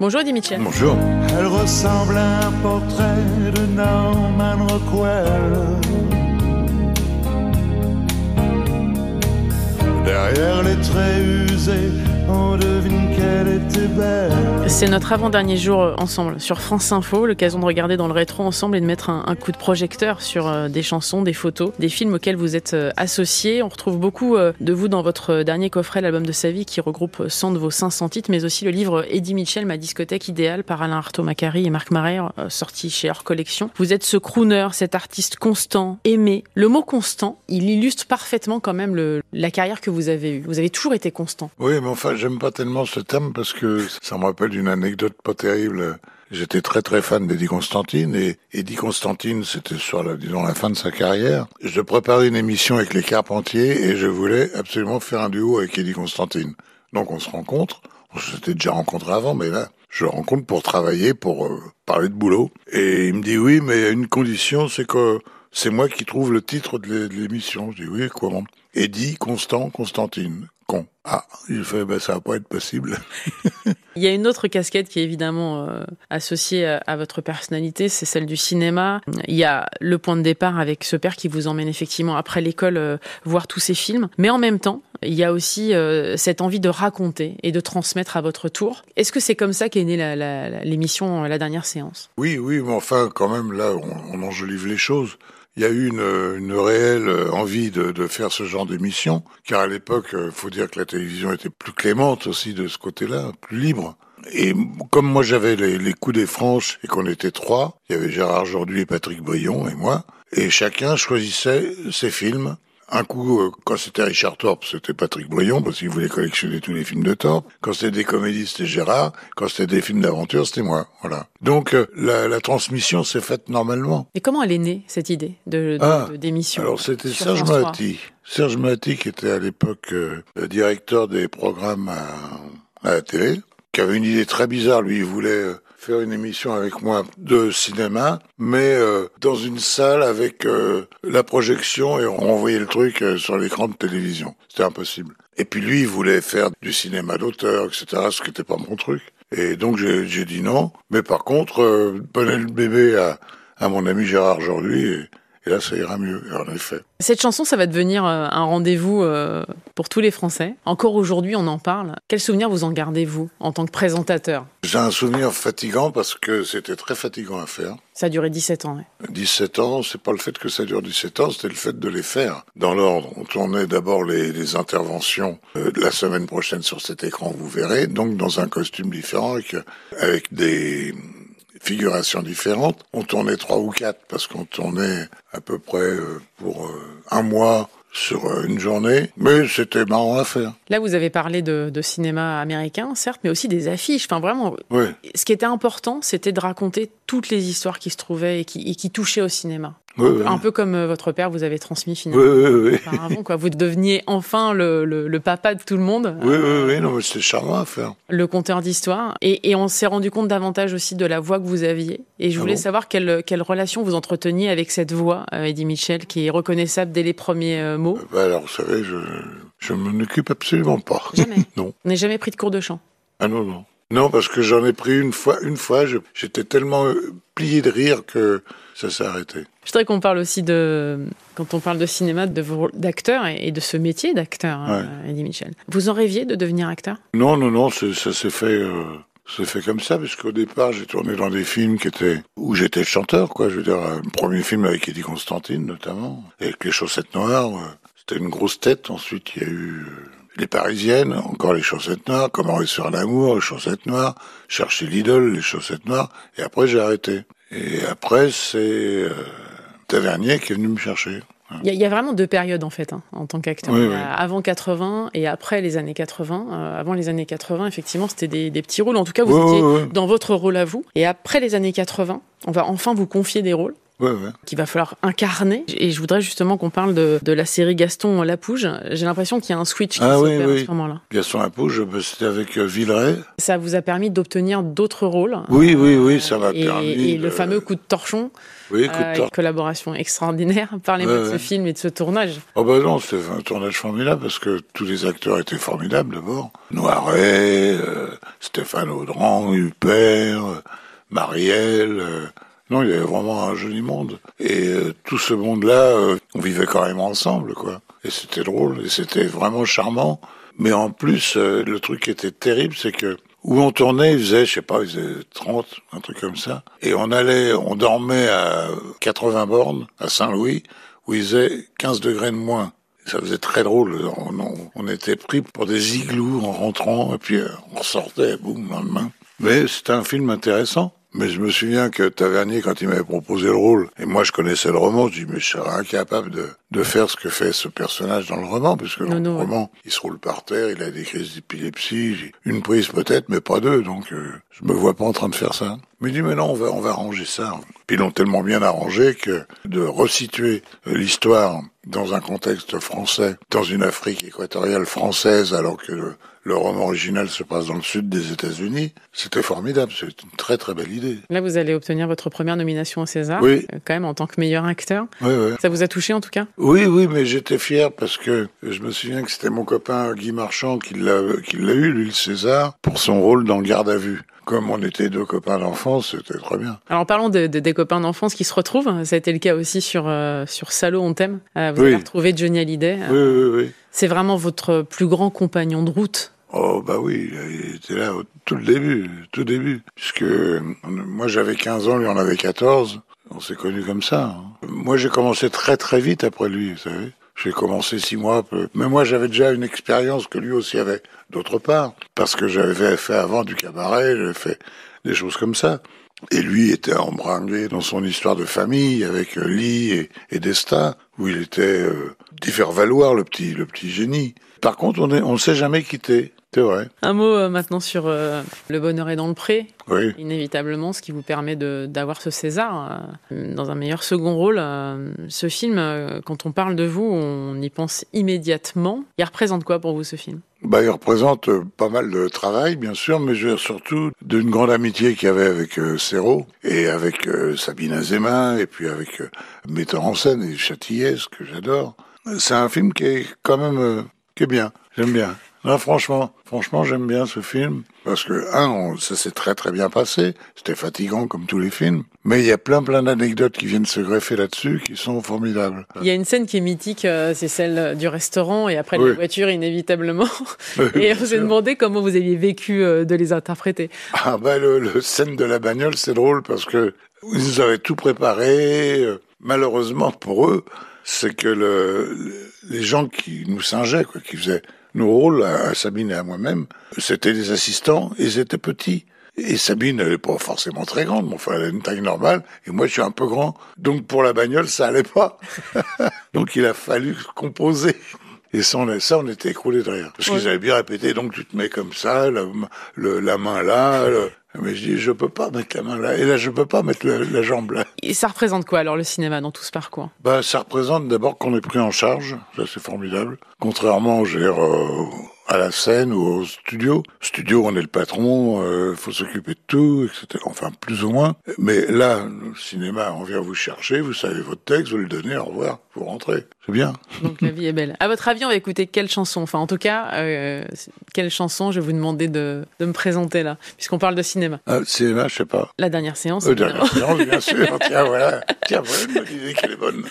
Bonjour Mitchell. Bonjour. Elle ressemble à un portrait de Norman Rockwell. Derrière les traits usés, C'est notre avant-dernier jour euh, ensemble sur France Info, l'occasion de regarder dans le rétro ensemble et de mettre un, un coup de projecteur sur euh, des chansons, des photos, des films auxquels vous êtes euh, associés. On retrouve beaucoup de vous dans votre dernier coffret, l'album de sa vie, qui regroupe 100 de vos 500 titres, mais aussi le livre Eddie Mitchell, ma discothèque idéale, par Alain Artaud Macari et Marc Marais, sorti chez Hors Collection. Vous êtes ce crooner, cet artiste constant, aimé. Le mot constant, il illustre parfaitement quand même le, la carrière que vous avez eue. Vous avez toujours été constant. Oui, mais enfin, j'aime pas tellement ce terme parce que ça me rappelle une anecdote pas terrible. J'étais très très fan d'Eddie Constantine et Eddie Constantine, c'était sur la, disons, la fin de sa carrière. Je préparais une émission avec les Carpentiers et je voulais absolument faire un duo avec Eddie Constantine. Donc on se rencontre. On s'était déjà rencontré avant, mais là, je le rencontre pour travailler, pour euh, parler de boulot. Et il me dit oui, mais une condition, c'est que c'est moi qui trouve le titre de l'émission. Je dis oui, comment? Eddie Constant Constantine. Con. Ah, il fait, ben ça va pas être possible. Il y a une autre casquette qui est évidemment euh, associée à, à votre personnalité, c'est celle du cinéma. Il y a le point de départ avec ce père qui vous emmène effectivement après l'école euh, voir tous ces films, mais en même temps, il y a aussi euh, cette envie de raconter et de transmettre à votre tour. Est-ce que c'est comme ça qu'est née la- la- la- l'émission euh, La dernière séance? Oui, oui, mais enfin, quand même, là, on, on enjolive les choses. Il y a eu une, une réelle euh, envie de, de faire ce genre d'émission, car à l'époque, il faut dire que la télévision était plus clémente aussi de ce côté-là, plus libre. Et comme moi j'avais les, les coups des franches et qu'on était trois, il y avait Gérard Jordu et Patrick Brion et moi, et chacun choisissait ses films. Un coup, euh, quand c'était Richard Thorpe, c'était Patrick Brion, parce qu'il voulait collectionner tous les films de Thorpe. Quand c'était des comédies, c'était Gérard. Quand c'était des films d'aventure, c'était moi. Voilà. Donc, euh, la, la transmission s'est faite normalement. Et comment elle est née cette idée de, de- Ah, de- d'émission Alors, c'était sur Serge France 3 Mahati. Serge Mahati, qui était à l'époque euh, le directeur des programmes à, à la télé, qui avait une idée très bizarre. Lui, il voulait euh, faire une émission avec moi de cinéma, mais euh, dans une salle avec euh, la projection et on renvoyait le truc euh, sur l'écran de télévision. C'était impossible. Et puis lui, il voulait faire du cinéma d'auteur, etc., ce qui n'était pas mon truc. Et donc j'ai dit non. Mais par contre, prenez le bébé à, à mon ami Gérard aujourd'hui, et, là ça ira mieux. En effet. Cette chanson, ça va devenir euh, un rendez-vous euh, pour tous les Français. Encore aujourd'hui, on en parle. Quel souvenir vous en gardez-vous en tant que présentateur? J'ai un souvenir fatigant parce que c'était très fatigant à faire. Ça a duré 17 ans. ouais. 17 ans, c'est pas le fait que ça dure 17 ans, c'était le fait de les faire dans l'ordre. On tournait d'abord les, les interventions euh, de la semaine prochaine sur cet écran, vous verrez, donc dans un costume différent, avec, avec des figurations différentes. On tournait trois ou quatre parce qu'on tournait à peu près euh, pour euh, un mois sur euh, une journée, mais c'était marrant à faire. Là, vous avez parlé de, de cinéma américain, certes, mais aussi des affiches. Enfin, vraiment, Oui, ce qui était important, c'était de raconter toutes les histoires qui se trouvaient et qui, et qui touchaient au cinéma. Oui, oui. Un peu comme euh, votre père vous avez transmis finalement. Oui, oui, oui. Auparavant, quoi. Vous deveniez enfin le, le, le papa de tout le monde, Oui, oui, oui, non, mais c'était charmant à faire. le conteur d'histoire. Et, et on s'est rendu compte davantage aussi de la voix que vous aviez. Et je Ah voulais bon savoir quelle, quelle relation vous entreteniez avec cette voix, euh, Eddie Mitchell, qui est reconnaissable dès les premiers euh, mots. Bah alors, vous savez, je, je m'en occupe absolument pas. Jamais. non. On n'est jamais pris de cours de chant? Ah non, non. Non, parce que j'en ai pris une fois, une fois, j'étais tellement euh, plié de rire que ça s'est arrêté. Je voudrais qu'on parle aussi de, quand on parle de cinéma, de vos rôles d'acteur et, de ce métier d'acteur, hein, Eddie Mitchell. Vous en rêviez de devenir acteur? Non, non, non, ça s'est fait, euh, c'est fait comme ça, parce qu'au départ, j'ai tourné dans des films qui étaient, où j'étais chanteur, quoi. Je veux dire, un premier film avec Eddie Constantine, notamment, avec les chaussettes noires, euh, c'était une grosse tête. Ensuite, il y a eu euh, les Parisiennes, encore les chaussettes noires, Comment réussir l'amour, les chaussettes noires, Chercher l'idole, les chaussettes noires, et après, j'ai arrêté. Et après, c'est euh, Tavernier qui est venu me chercher. Il y, a- il y a vraiment deux périodes en fait hein, en tant qu'acteur. Oui, oui. Avant 80 et après les années 80. Euh, avant les années 80, effectivement, c'était des, des petits rôles. En tout cas, vous étiez oui. dans votre rôle à vous. Et après les années 80, on va enfin vous confier des rôles. Ouais, ouais. qu'il va falloir incarner. Et je voudrais justement qu'on parle de, de la série Gaston Lapouge. J'ai l'impression qu'il y a un switch qui Ah oui, s'opère à oui. ce moment-là. Gaston Lapouge, bah, c'était avec euh, Villeray. Ça vous a permis d'obtenir d'autres rôles. Oui, oui, oui, ça m'a et, permis. et le de- fameux coup de torchon, Oui, coup euh, de tor- une collaboration extraordinaire. Parlez-moi Ouais, de ce film et de ce tournage. Oh bah non, c'était un tournage formidable parce que tous les acteurs étaient formidables d'abord. Noiret, euh, Stéphane Audran, Huppert, euh, Marielle. euh, il y avait vraiment un joli monde. Et euh, tout ce monde-là, euh, on vivait même ensemble, quoi. Et c'était drôle, et c'était vraiment charmant. Mais en plus, euh, le truc qui était terrible, c'est que où on tournait, il faisait, je sais pas, il faisait 30, un truc comme ça. Et on allait, on dormait à 80 bornes, à Saint-Louis, où il faisait 15 degrés de moins. Ça faisait très drôle. On, on, était pris pour des igloos en rentrant, et puis on sortait, boum, le lendemain. Mais c'était un film intéressant. Mais je me souviens que Tavernier, quand il m'avait proposé le rôle, et moi je connaissais le roman, je dis mais je serais incapable de, de faire ce que fait ce personnage dans le roman, puisque dans Non, le roman, il se roule par terre, il a des crises d'épilepsie, une prise peut-être, mais pas deux, donc euh, je me vois pas en train de faire ça. Mais il dit mais non, on va, on va arranger ça. Puis ils l'ont tellement bien arrangé que de resituer l'histoire dans un contexte français, dans une Afrique équatoriale française, alors que le, le roman original se passe dans le sud des États-Unis, c'était formidable. C'est une très très belle idée. Là, vous allez obtenir votre première nomination au César, Oui. euh, quand même en tant que meilleur acteur. Ça vous a touché en tout cas? Oui, oui, mais j'étais fier parce que je me souviens que c'était mon copain Guy Marchand qui l'a eu, lui, le César, pour son rôle dans Garde à vue. Comme on était deux copains d'enfance, c'était très bien. Alors parlons de, de- des copains d'enfance qui se retrouvent. Ça a été le cas aussi sur euh, sur Salaud on t'aime. Euh, vous Oui. avez retrouvé Johnny Hallyday. Oui, oui, oui. C'est vraiment votre plus grand compagnon de route. Oh bah oui, il était là au tout le début, tout début. Puisque euh, moi j'avais 15 ans, lui en avait 14. On s'est connus comme ça. hein. Moi j'ai commencé très très vite après lui, vous savez. J'ai commencé six mois, peu. mais moi j'avais déjà une expérience que lui aussi avait d'autre part, parce que j'avais fait avant du cabaret, j'avais fait des choses comme ça. Et lui était embringué dans son histoire de famille avec euh, Lee et, et Destin, où il était euh, faire valoir le petit, le petit génie. Par contre, on est, on s'est jamais quitté, c'est vrai. Un mot euh, maintenant sur euh, Le bonheur est dans le pré, Oui. inévitablement, ce qui vous permet d'avoir ce César euh, dans un meilleur second rôle. ce film, quand on parle de vous, on y pense immédiatement. Il représente quoi pour vous ce film? Bah, il représente pas mal de travail, bien sûr, mais surtout d'une grande amitié qu'il y avait avec Serrault et avec Sabine Azema et puis avec metteur en scène et Châtillès, que j'adore. C'est un film qui est quand même qui est bien. J'aime bien. Non, franchement, franchement, j'aime bien ce film parce que un, on- ça s'est très très bien passé. C'était fatigant comme tous les films, mais il y a plein plein d'anecdotes qui viennent se greffer là-dessus qui sont formidables. Il y a une scène qui est mythique, euh, c'est celle du restaurant et après Oui. la voiture, inévitablement. Oui, Et on s'est demandé comment vous aviez vécu euh, de les interpréter. Ah bah le, le scène de la bagnole, c'est drôle parce que ils nous avaient tout préparé. Euh, Malheureusement pour eux, c'est que le, le- les gens qui nous singeaient, quoi, qui faisaient nos rôles, à, à Sabine et à moi-même, c'était des assistants et ils étaient petits. Et Sabine, elle est pas forcément très grande, mais enfin, elle a une taille normale, et moi, je suis un peu grand. Donc, pour la bagnole, ça allait pas. donc, il a fallu composer. Et ça, on, a- ça, on était écroulés de rire. Parce Ouais. qu'ils avaient bien répété, donc tu te mets comme ça, la, le- la main là. le- Mais je dis, je peux pas mettre la main là. Et là, je peux pas mettre la, la jambe là. Et ça représente quoi alors le cinéma dans tout ce parcours? Bah, ça représente d'abord qu'on est pris en charge. Ça, c'est formidable. Contrairement, je veux dire, euh, à la scène ou au studio. Studio, on est le patron, euh, faut s'occuper de tout, etc. Enfin, plus ou moins. Mais là, le cinéma, on vient vous chercher, vous savez votre texte, vous le donnez, au revoir, vous rentrez. C'est bien. Donc la vie est belle. À votre avis, on va écouter quelle chanson? Enfin, en tout cas, euh, quelle chanson je vais vous demander de, de me présenter là, puisqu'on parle de cinéma. Le cinéma, je sais pas. La dernière séance. Euh, évidemment. dernière séance, bien sûr. Tiens, voilà. Tiens, voilà une idée qu'elle est bonne.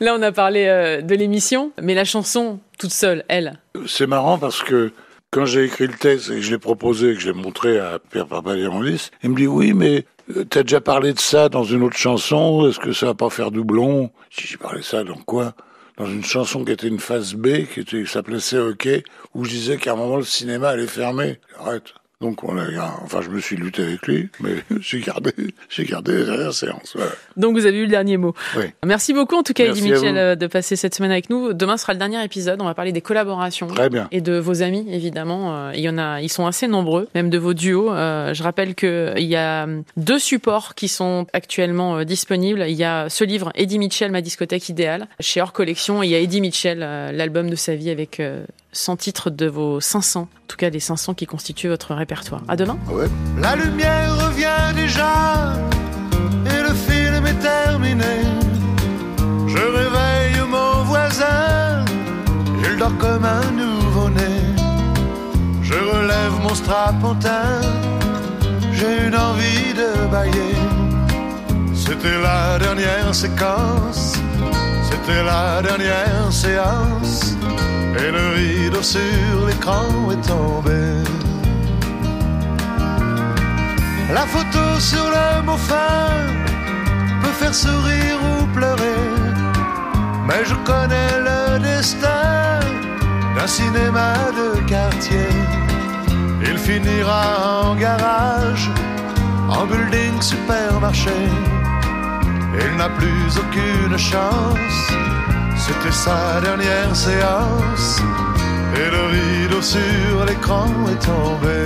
Là, on a parlé euh, de l'émission, mais la chanson toute seule, elle. C'est marrant parce que quand j'ai écrit le texte et que je l'ai proposé, que je l'ai montré à Pierre Papadiamolis, il me dit oui, mais euh, t'as déjà parlé de ça dans une autre chanson, est-ce que ça va pas faire doublon? Si j'ai parlé de ça dans quoi? Dans une chanson qui était une phase B, qui, s'appelait C'est OK, où je disais qu'à un moment le cinéma allait fermer. Arrête. Donc on a, enfin je me suis lutté avec lui, mais j'ai gardé, j'ai gardé les dernières séances. Voilà. Donc vous avez eu le dernier mot. Oui. Merci beaucoup en tout cas, Eddie euh, de passer cette semaine avec nous. Demain sera le dernier épisode. On va parler des collaborations. Très bien. Et de vos amis, évidemment. Euh, Il y en a, ils sont assez nombreux, même de vos duos. Euh, je rappelle que il y a deux supports qui sont actuellement euh, disponibles. Il y a ce livre, Eddie Mitchell, ma discothèque idéale, chez Hors Collection. Et il y a Eddie Mitchell, euh, l'album de sa vie avec euh, 100 titres de vos 500. En tout cas, les 500 qui constituent votre répertoire. À demain. Ouais. La lumière revient déjà et le film est terminé. Je réveille mon voisin, il dort comme un nouveau-né. Je relève mon strapontin, j'ai une envie de bailler. C'était la dernière séquence, c'était la dernière séance. Et le rideau sur l'écran est tombé. La photo sur le mot fin peut faire sourire ou pleurer. Mais je connais le destin d'un cinéma de quartier. Il finira en garage, en building supermarché. Il n'a plus aucune chance, c'était sa dernière séance. Et le rideau sur l'écran est tombé.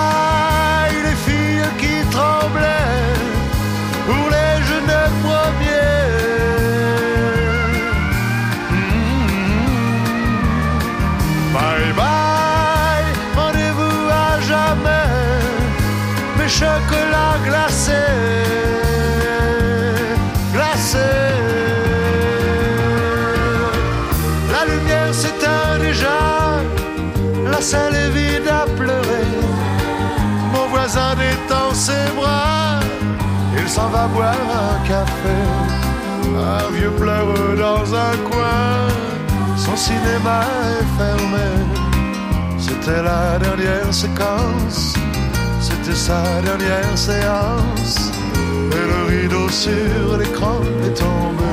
mes chocolats glacés, glacés. La lumière s'éteint déjà, la salle est vide à pleurer. Mon voisin détend ses bras, il s'en va boire un café. Un vieux pleure dans un coin, son cinéma est fermé. C'était la dernière séquence, c'était sa dernière séance. Et le rideau sur l'écran est tombé.